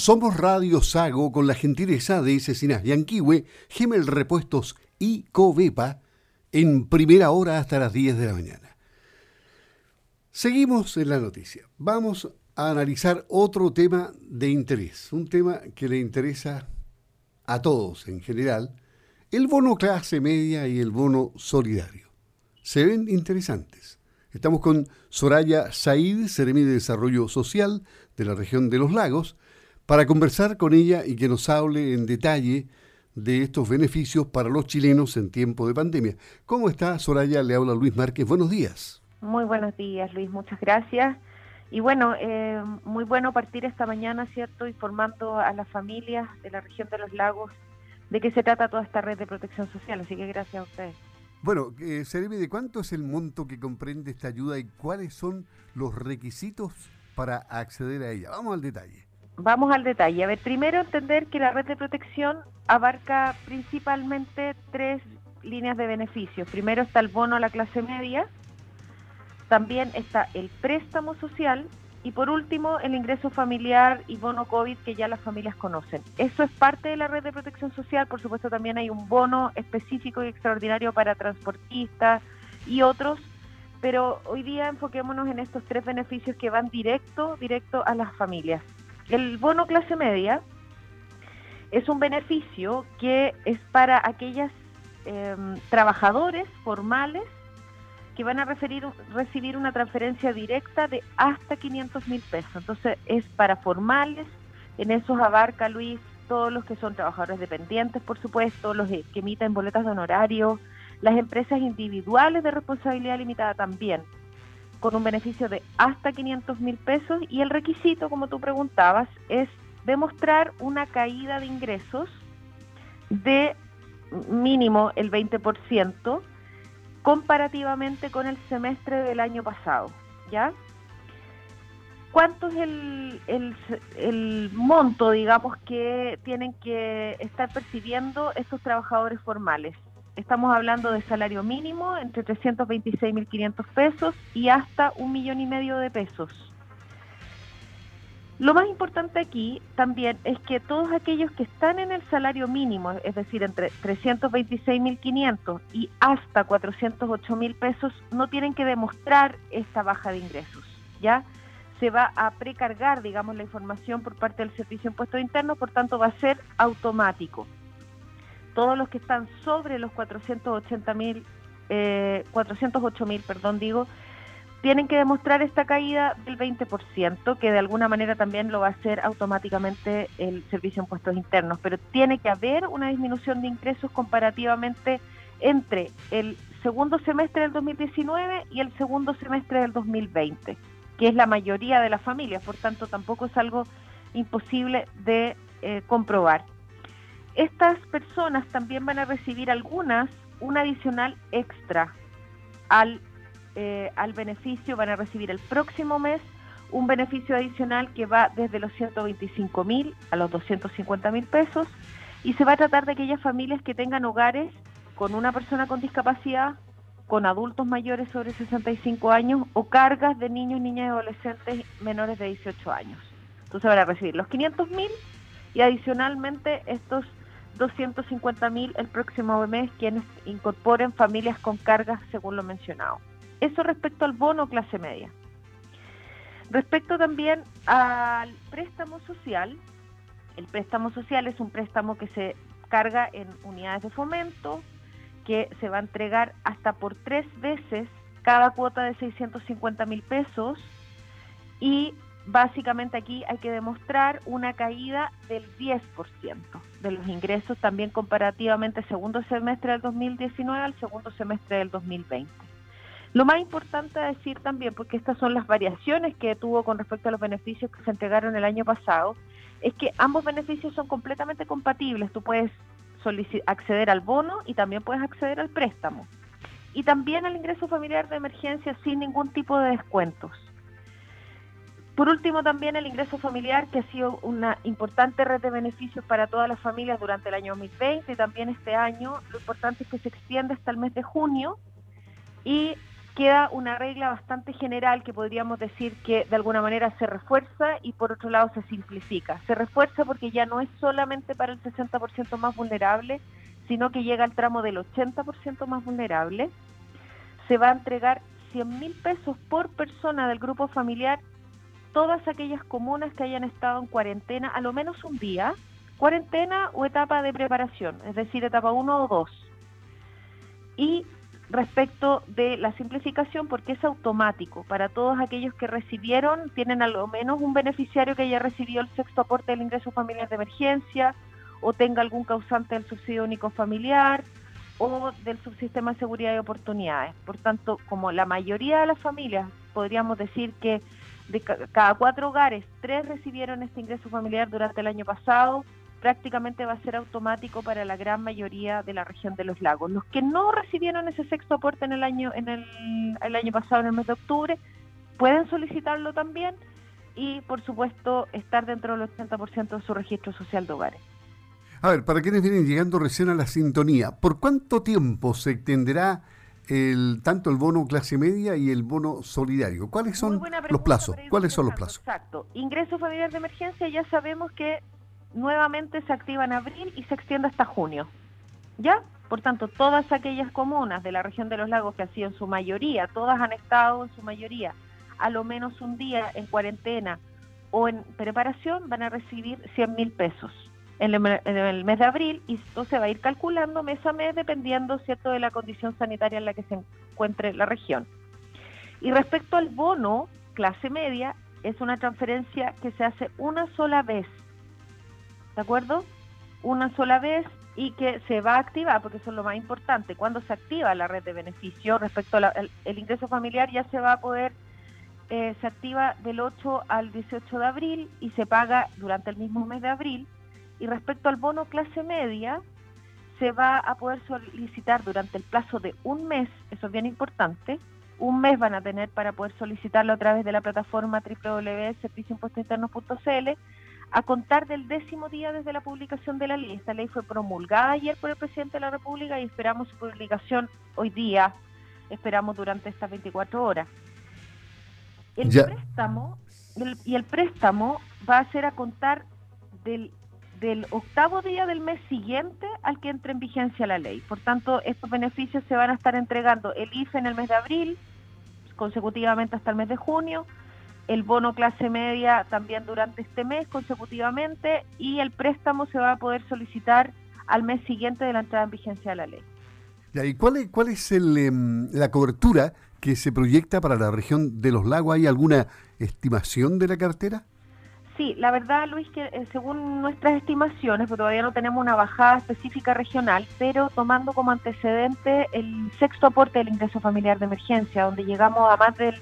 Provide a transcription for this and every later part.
Somos Radio Sago con la gentileza de Cecinas Yanquiwe, Gemel Repuestos y Covepa en primera hora hasta las 10 de la mañana. Seguimos en la noticia. Vamos a analizar otro tema de interés, un tema que le interesa a todos en general, el bono clase media y el bono solidario. Se ven interesantes. Estamos con Soraya Said, Seremi de Desarrollo Social de la región de los lagos, para conversar con ella y que nos hable en detalle de estos beneficios para los chilenos en tiempo de pandemia. ¿Cómo está Soraya? Le habla Luis Márquez. Buenos días. Muy buenos días, Luis. Muchas gracias. Y bueno, eh, muy bueno partir esta mañana, ¿cierto?, informando a las familias de la región de los lagos de qué se trata toda esta red de protección social. Así que gracias a ustedes. Bueno, eh, ¿de cuánto es el monto que comprende esta ayuda y cuáles son los requisitos para acceder a ella? Vamos al detalle. Vamos al detalle. A ver, primero entender que la red de protección abarca principalmente tres líneas de beneficios. Primero está el bono a la clase media, también está el préstamo social y por último el ingreso familiar y bono COVID que ya las familias conocen. Eso es parte de la red de protección social. Por supuesto también hay un bono específico y extraordinario para transportistas y otros pero hoy día enfoquémonos en estos tres beneficios que van directo, directo a las familias. El bono clase media es un beneficio que es para aquellas em, trabajadores formales que van a recibir una transferencia directa de hasta 500 mil pesos. Entonces es para formales, en esos abarca Luis todos los que son trabajadores dependientes, por supuesto, los que emiten boletas de honorario, las empresas individuales de responsabilidad limitada también con un beneficio de hasta 500 mil pesos y el requisito, como tú preguntabas, es demostrar una caída de ingresos de mínimo el 20% comparativamente con el semestre del año pasado, ¿ya? ¿Cuánto es el, el, monto, digamos, que tienen que estar percibiendo estos trabajadores formales? Estamos hablando de salario mínimo entre 326.500 pesos y hasta un millón y medio de pesos. Lo más importante aquí también es que todos aquellos que están en el salario mínimo, es decir, entre 326.500 y hasta 408.000 pesos, no tienen que demostrar esta baja de ingresos, ¿ya? Se va a precargar, digamos, la información por parte del Servicio de Impuestos Internos, por tanto va a ser automático todos los que están sobre los 480 mil, eh, 408 mil, perdón, digo, tienen que demostrar esta caída del 20%, que de alguna manera también lo va a hacer automáticamente el Servicio de Impuestos Internos, pero tiene que haber una disminución de ingresos comparativamente entre el segundo semestre del 2019 y el segundo semestre del 2020, que es la mayoría de las familias, por tanto tampoco es algo imposible de eh, comprobar. Estas personas también van a recibir algunas un adicional extra al, eh, al beneficio, van a recibir el próximo mes un beneficio adicional que va desde los 125 mil a los 250 mil pesos y se va a tratar de aquellas familias que tengan hogares con una persona con discapacidad, con adultos mayores sobre 65 años o cargas de niños, niñas y adolescentes menores de 18 años. Entonces van a recibir los 500 mil y adicionalmente estos 250 mil el próximo mes quienes incorporen familias con cargas según lo mencionado. Eso respecto al bono clase media. Respecto también al préstamo social, el préstamo social es un préstamo que se carga en unidades de fomento, que se va a entregar hasta por tres veces cada cuota de 650 mil pesos y básicamente aquí hay que demostrar una caída del 10% de los ingresos también comparativamente segundo semestre del 2019 al segundo semestre del 2020. Lo más importante decir también, porque estas son las variaciones que tuvo con respecto a los beneficios que se entregaron el año pasado, es que ambos beneficios son completamente compatibles. Tú puedes acceder al bono y también puedes acceder al préstamo. Y también al ingreso familiar de emergencia sin ningún tipo de descuentos. Por último, también el ingreso familiar, que ha sido una importante red de beneficios para todas las familias durante el año 2020 y también este año. Lo importante es que se extiende hasta el mes de junio y queda una regla bastante general que podríamos decir que de alguna manera se refuerza y por otro lado se simplifica. Se refuerza porque ya no es solamente para el 60% más vulnerable, sino que llega al tramo del 80% más vulnerable. Se va a entregar 100 mil pesos por persona del grupo familiar todas aquellas comunas que hayan estado en cuarentena a lo menos un día, cuarentena o etapa de preparación, es decir, etapa 1 o 2. Y respecto de la simplificación, porque es automático, para todos aquellos que recibieron, tienen a lo menos un beneficiario que haya recibido el sexto aporte del ingreso familiar de emergencia o tenga algún causante del subsidio único familiar o del subsistema de seguridad y oportunidades. Por tanto, como la mayoría de las familias, podríamos decir que de cada cuatro hogares, tres recibieron este ingreso familiar durante el año pasado, prácticamente va a ser automático para la gran mayoría de la región de los lagos. Los que no recibieron ese sexto aporte en el año, en el, el año pasado, en el mes de octubre, pueden solicitarlo también y, por supuesto, estar dentro del 80% de su registro social de hogares. A ver, para quienes vienen llegando recién a la sintonía, ¿por cuánto tiempo se extenderá el, tanto el bono clase media y el bono solidario? ¿Cuáles son los plazos? ¿Cuáles son los plazos? Exacto. Ingreso familiar de emergencia ya sabemos que nuevamente se activa en abril y se extiende hasta junio. ¿Ya? Por tanto, todas aquellas comunas de la región de los lagos que han sido en su mayoría, todas han estado en su mayoría a lo menos un día en cuarentena o en preparación, van a recibir 100 mil pesos en el, mes de abril y esto se va a ir calculando mes a mes dependiendo cierto de la condición sanitaria en la que se encuentre la región. Y respecto al bono clase media, es una transferencia que se hace una sola vez ¿de acuerdo? Una sola vez y que se va a activar, porque eso es lo más importante, cuando se activa la red de beneficios respecto al ingreso familiar ya se va a poder, eh, se activa del 8 al 18 de abril y se paga durante el mismo mes de abril. Y respecto al bono clase media, se va a poder solicitar durante el plazo de un mes, eso es bien importante, un mes van a tener para poder solicitarlo a través de la plataforma www.servicioimpuestointerno.cl a contar del décimo día desde la publicación de la ley. Esta ley fue promulgada ayer por el presidente de la República y esperamos su publicación hoy día, esperamos durante estas 24 horas. El préstamo y el préstamo va a ser a contar del, del octavo día del mes siguiente al que entre en vigencia la ley. Por tanto, estos beneficios se van a estar entregando el IFE en el mes de abril, consecutivamente hasta el mes de junio, el bono clase media también durante este mes consecutivamente y el préstamo se va a poder solicitar al mes siguiente de la entrada en vigencia de la ley. ¿Y cuál es, cuál es em, la cobertura que se proyecta para la región de los lagos? ¿Hay alguna estimación de la cartera? Sí, la verdad, Luis, que eh, según nuestras estimaciones, porque todavía no tenemos una bajada específica regional, pero tomando como antecedente el sexto aporte del ingreso familiar de emergencia, donde llegamos a más del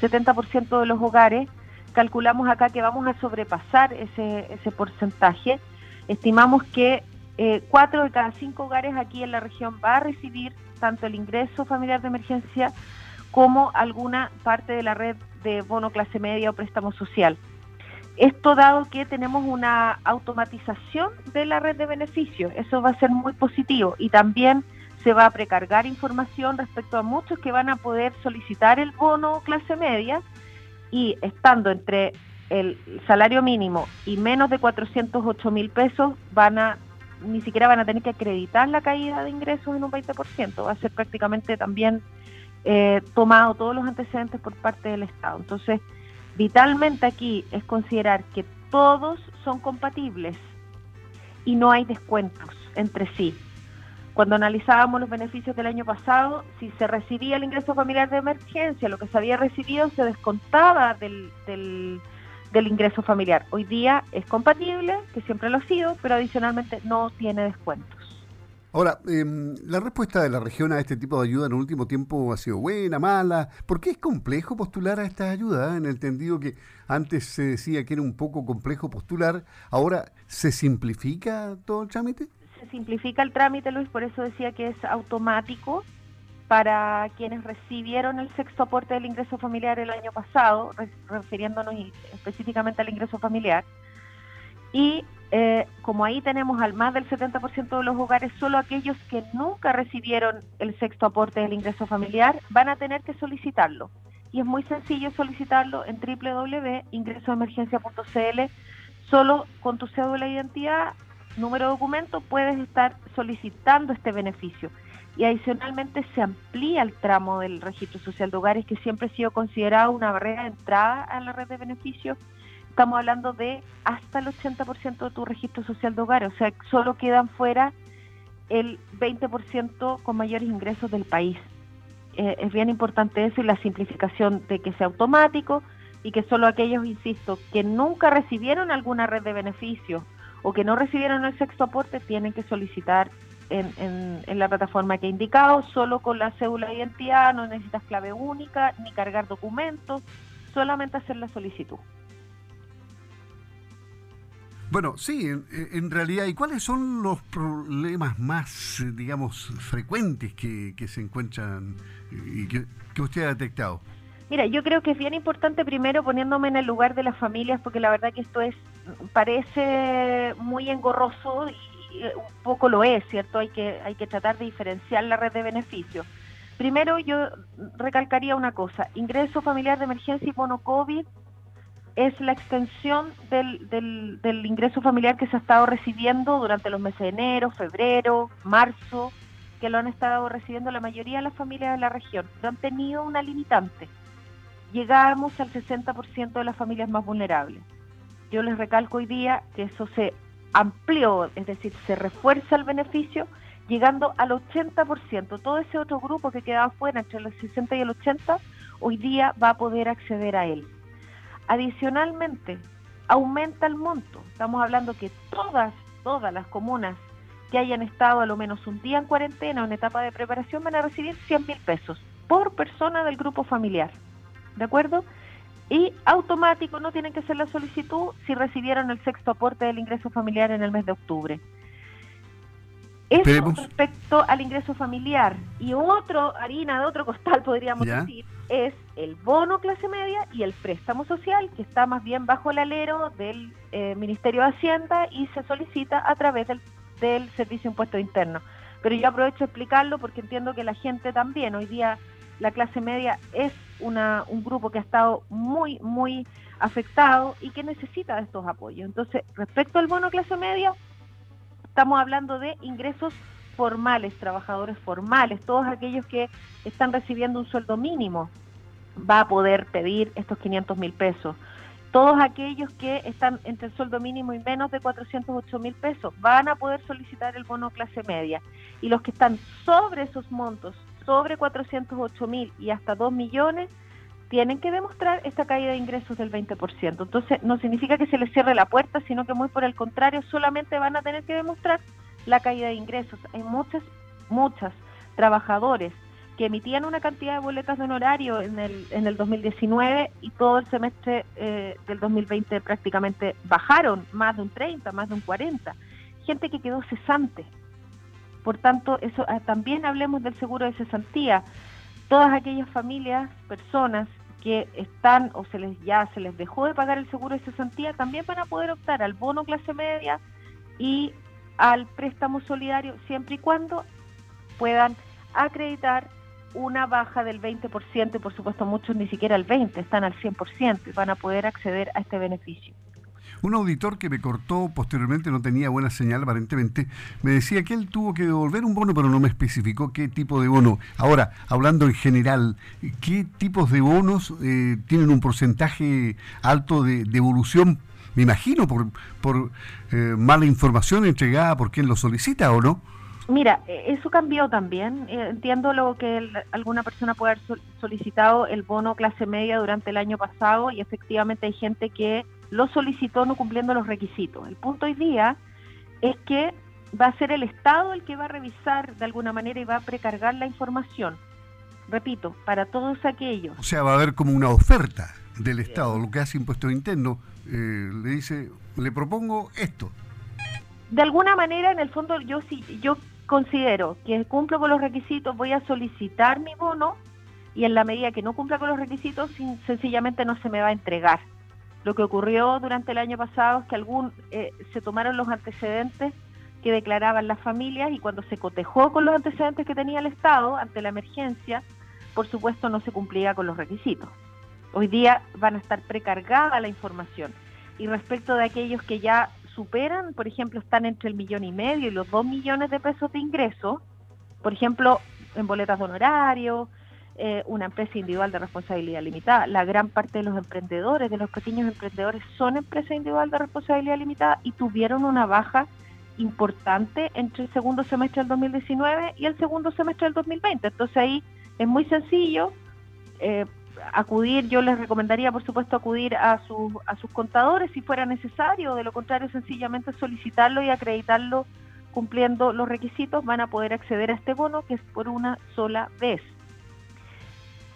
70% de los hogares, calculamos acá que vamos a sobrepasar ese, ese porcentaje. Estimamos que eh, cuatro de cada cinco hogares aquí en la región va a recibir tanto el ingreso familiar de emergencia como alguna parte de la red de bono clase media o préstamo social. Esto dado que tenemos una automatización de la red de beneficios, eso va a ser muy positivo y también se va a precargar información respecto a muchos que van a poder solicitar el bono clase media y estando entre el salario mínimo y menos de 408 mil pesos van a ni siquiera van a tener que acreditar la caída de ingresos en un 20%, va a ser prácticamente también eh, tomado todos los antecedentes por parte del Estado. Entonces, vitalmente aquí es considerar que todos son compatibles y no hay descuentos entre sí. Cuando analizábamos los beneficios del año pasado, si se recibía el ingreso familiar de emergencia, lo que se había recibido se descontaba del, del, ingreso familiar. Hoy día es compatible, que siempre lo ha sido, pero adicionalmente no tiene descuentos. Ahora, em, la respuesta de la región a este tipo de ayuda en el último tiempo ha sido buena, mala. ¿Por qué es complejo postular a estas ayudas? En el entendido que antes se decía que era un poco complejo postular, ahora se simplifica todo el trámite simplifica el trámite, Luis, por eso decía que es automático para quienes recibieron el sexto aporte del ingreso familiar el año pasado, refiriéndonos específicamente al ingreso familiar. Y eh, como ahí tenemos al más del 70% de los hogares, solo aquellos que nunca recibieron el sexto aporte del ingreso familiar van a tener que solicitarlo. Y es muy sencillo solicitarlo en www.ingresoemergencia.cl. Solo con tu cédula de identidad, número de documento, puedes estar solicitando este beneficio. Y adicionalmente se amplía el tramo del registro social de hogares, que siempre ha sido considerado una barrera de entrada a la red de beneficios estamos hablando de hasta el 80% de tu registro social de hogar, o sea, solo quedan fuera el 20% con mayores ingresos del país. Eh, es bien importante eso y la simplificación de que sea automático y que solo aquellos, insisto, que nunca recibieron alguna red de beneficios o que no recibieron el sexto aporte tienen que solicitar en, en, la plataforma que he indicado, solo con la cédula de identidad, no necesitas clave única ni cargar documentos, solamente hacer la solicitud. Bueno, sí, en, realidad, ¿y cuáles son los problemas más, digamos, frecuentes que, se encuentran y que, usted ha detectado? Mira, yo creo que es bien importante primero poniéndome en el lugar de las familias, porque la verdad que esto es parece muy engorroso y un poco lo es, ¿cierto? Hay que, hay que tratar de diferenciar la red de beneficios. Primero yo recalcaría una cosa, ingreso familiar de emergencia y bono COVID es la extensión del, ingreso familiar que se ha estado recibiendo durante los meses de enero, febrero, marzo, que lo han estado recibiendo la mayoría de las familias de la región, pero han tenido una limitante. Llegamos al 60% de las familias más vulnerables. Yo les recalco hoy día que eso se amplió, es decir, se refuerza el beneficio, llegando al 80%. Todo ese otro grupo que quedaba fuera, entre los 60 y el 80, hoy día va a poder acceder a él. Adicionalmente, aumenta el monto. Estamos hablando que todas, todas las comunas que hayan estado a lo menos un día en cuarentena o en etapa de preparación van a recibir 100 mil pesos por persona del grupo familiar. ¿De acuerdo? Y automático, no tienen que hacer la solicitud si recibieron el sexto aporte del ingreso familiar en el mes de octubre. Eso respecto al ingreso familiar. Y otro, harina de otro costal, podríamos decir, es el bono clase media y el préstamo social, que está más bien bajo el alero del eh, Ministerio de Hacienda y se solicita a través del, del Servicio de Impuesto Interno. Pero yo aprovecho de explicarlo porque entiendo que la gente también, hoy día la clase media es una, un grupo que ha estado muy, muy afectado y que necesita de estos apoyos. Entonces, respecto al bono clase media, Estamos hablando de ingresos formales, trabajadores formales, todos aquellos que están recibiendo un sueldo mínimo va a poder pedir estos 500 mil pesos. Todos aquellos que están entre el sueldo mínimo y menos de 408 mil pesos van a poder solicitar el bono clase media. Y los que están sobre esos montos, sobre 408 mil y hasta 2 millones, tienen que demostrar esta caída de ingresos del 20%. Entonces, no significa que se les cierre la puerta, sino que muy por el contrario, solamente van a tener que demostrar la caída de ingresos. Hay muchas, muchas trabajadores que emitían una cantidad de boletas de honorario en el, en el 2019 y todo el semestre eh, del 2020 prácticamente bajaron más de un 30, más de un 40. Gente que quedó cesante. Por tanto, eso ah, también hablemos del seguro de cesantía. Todas aquellas familias, personas que están o se les ya se les dejó de pagar el seguro de cesantía también van a poder optar al bono clase media y al préstamo solidario siempre y cuando puedan acreditar una baja del 20% y por supuesto muchos ni siquiera el 20, están al 100% y van a poder acceder a este beneficio. Un auditor que me cortó posteriormente, no tenía buena señal aparentemente, me decía que él tuvo que devolver un bono, pero no me especificó qué tipo de bono. Ahora, hablando en general, ¿qué tipos de bonos eh, tienen un porcentaje alto de devolución? Me imagino por, por eh, mala información entregada por quien lo solicita o no. Mira, e, eso cambió también. Eh, entiendo lo que alguna persona puede haber solicitado el bono clase media durante el año pasado y efectivamente hay gente que lo solicitó no cumpliendo los requisitos. El punto hoy día es que va a ser el Estado el que va a revisar de alguna manera y va a precargar la información. Repito, para todos aquellos. O sea, va a haber como una oferta del Estado, lo que hace impuesto interno, eh, le dice, le propongo esto. De alguna manera, en el fondo, yo sí, yo considero que cumplo con los requisitos, voy a solicitar mi bono y en la medida que no cumpla con los requisitos, sencillamente no se me va a entregar Lo que ocurrió durante el año pasado es que algún, eh, se tomaron los antecedentes que declaraban las familias y cuando se cotejó con los antecedentes que tenía el Estado ante la emergencia, por supuesto no se cumplía con los requisitos. Hoy día van a estar precargada la información. Y respecto de aquellos que ya superan, por ejemplo, están entre el millón y medio y los dos millones de pesos de ingreso, por ejemplo, en boletas de honorario, eh, una empresa individual de responsabilidad limitada. La gran parte de los emprendedores, de los pequeños emprendedores, son empresas individual de responsabilidad limitada y tuvieron una baja importante entre el segundo semestre del 2019 y el segundo semestre del 2020. Entonces ahí es muy sencillo eh, acudir, yo les recomendaría por supuesto acudir a, sus a sus contadores si fuera necesario, de lo contrario sencillamente solicitarlo y acreditarlo cumpliendo los requisitos van a poder acceder a este bono que es por una sola vez.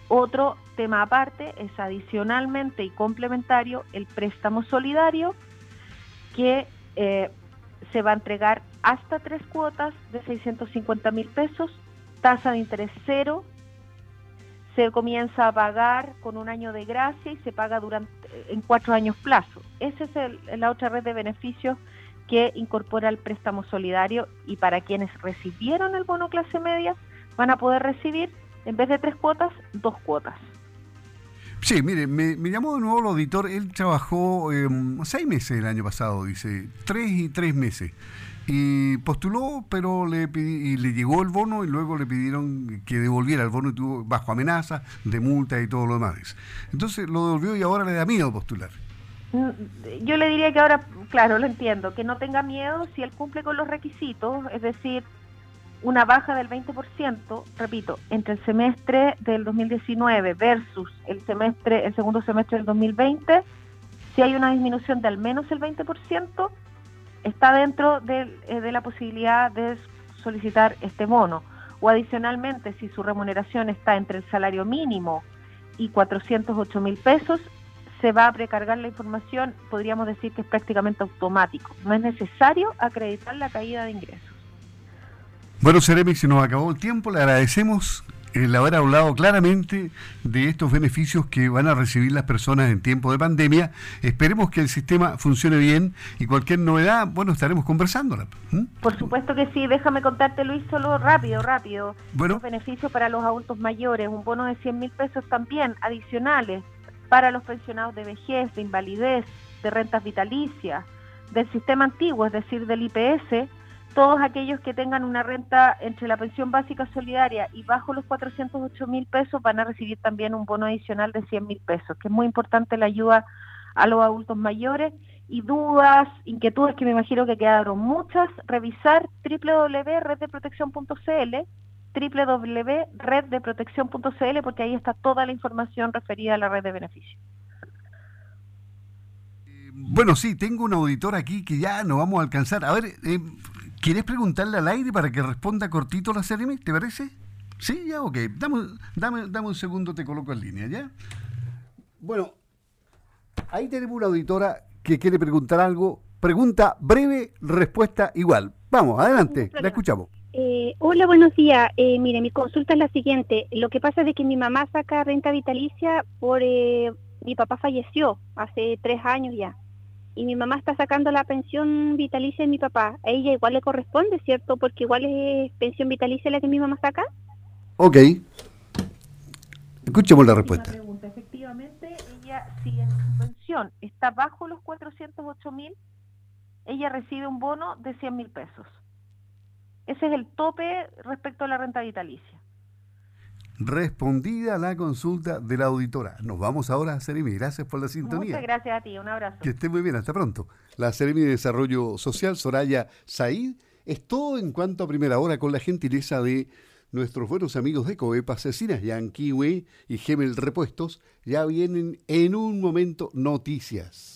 Otro tema aparte es adicionalmente y complementario el préstamo solidario que eh, se va a entregar hasta tres cuotas de 650 mil pesos, tasa de interés cero, se comienza a pagar con un año de gracia y se paga durante en cuatro años plazo. Esa es la otra red de beneficios que incorpora el préstamo solidario y para quienes recibieron el bono clase media van a poder recibir en vez de tres cuotas, dos cuotas. Sí, mire, me, llamó de nuevo el auditor, él trabajó em, seis meses el año pasado, dice, tres y tres meses. Y postuló, pero le, y le llegó el bono y luego le pidieron que devolviera el bono y tuvo bajo amenaza de multa y todo lo demás. Entonces lo devolvió y ahora le da miedo postular. Mm, yo le diría que ahora, claro, lo entiendo, que no tenga miedo si él cumple con los requisitos, es decir, una baja del 20%, repito, entre el semestre del 2019 versus el semestre el segundo semestre del 2020, si hay una disminución de al menos el 20%, está dentro de, eh, de la posibilidad de solicitar este bono. O adicionalmente, si su remuneración está entre el salario mínimo y 408 mil pesos, se va a precargar la información, podríamos decir que es prácticamente automático. No es necesario acreditar la caída de ingresos. Bueno, Seremi, se nos acabó el tiempo, le agradecemos el haber hablado claramente de estos beneficios que van a recibir las personas en tiempo de pandemia. Esperemos que el sistema funcione bien y cualquier novedad, bueno, estaremos conversándola. Por supuesto que sí, déjame contarte Luis, solo rápido, rápido. Bueno. Los beneficios para los adultos mayores, un bono de 100 mil pesos también adicionales para los pensionados de vejez, de invalidez, de rentas vitalicias, del sistema antiguo, es decir, del IPS todos aquellos que tengan una renta entre la pensión básica solidaria y bajo los 408 mil pesos van a recibir también un bono adicional de 100 mil pesos, que es muy importante la ayuda a los adultos mayores. Y dudas, inquietudes que me imagino que quedaron muchas, revisar www.reddeprotección.cl www.reddeprotección.cl porque ahí está toda la información referida a la red de beneficios. Bueno, sí, tengo un auditor aquí que ya no vamos a alcanzar. A ver, eh, ¿Quieres preguntarle al aire para que responda cortito la serie? ¿Te parece? Sí, ya, ok. Dame, dame, dame un segundo, te coloco en línea, ¿ya? Bueno, ahí tenemos una auditora que quiere preguntar algo. Pregunta breve, respuesta igual. Vamos, adelante, la escuchamos. Eh, hola, buenos días. Eh, mire, mi consulta es la siguiente. Lo que pasa es que mi mamá saca renta vitalicia por... Eh, mi papá falleció hace tres años ya y mi mamá está sacando la pensión vitalicia de mi papá. A ella igual le corresponde, ¿cierto? Porque igual es pensión vitalicia la que mi mamá saca. Ok. Escuchemos la respuesta. Pregunta. Efectivamente, ella, si en su pensión está bajo los 408 mil, ella recibe un bono de 100 mil pesos. Ese es el tope respecto a la renta vitalicia respondida la consulta de la auditora. Nos vamos ahora a Seremi. Gracias por la sintonía. Muchas gracias a ti. Un abrazo. Que esté muy bien. Hasta pronto. La Seremi de Desarrollo Social, Soraya Said, es todo en cuanto a primera hora con la gentileza de nuestros buenos amigos de Coepa, Cecinas Yanquiwe y Gemel Repuestos. Ya vienen en un momento noticias.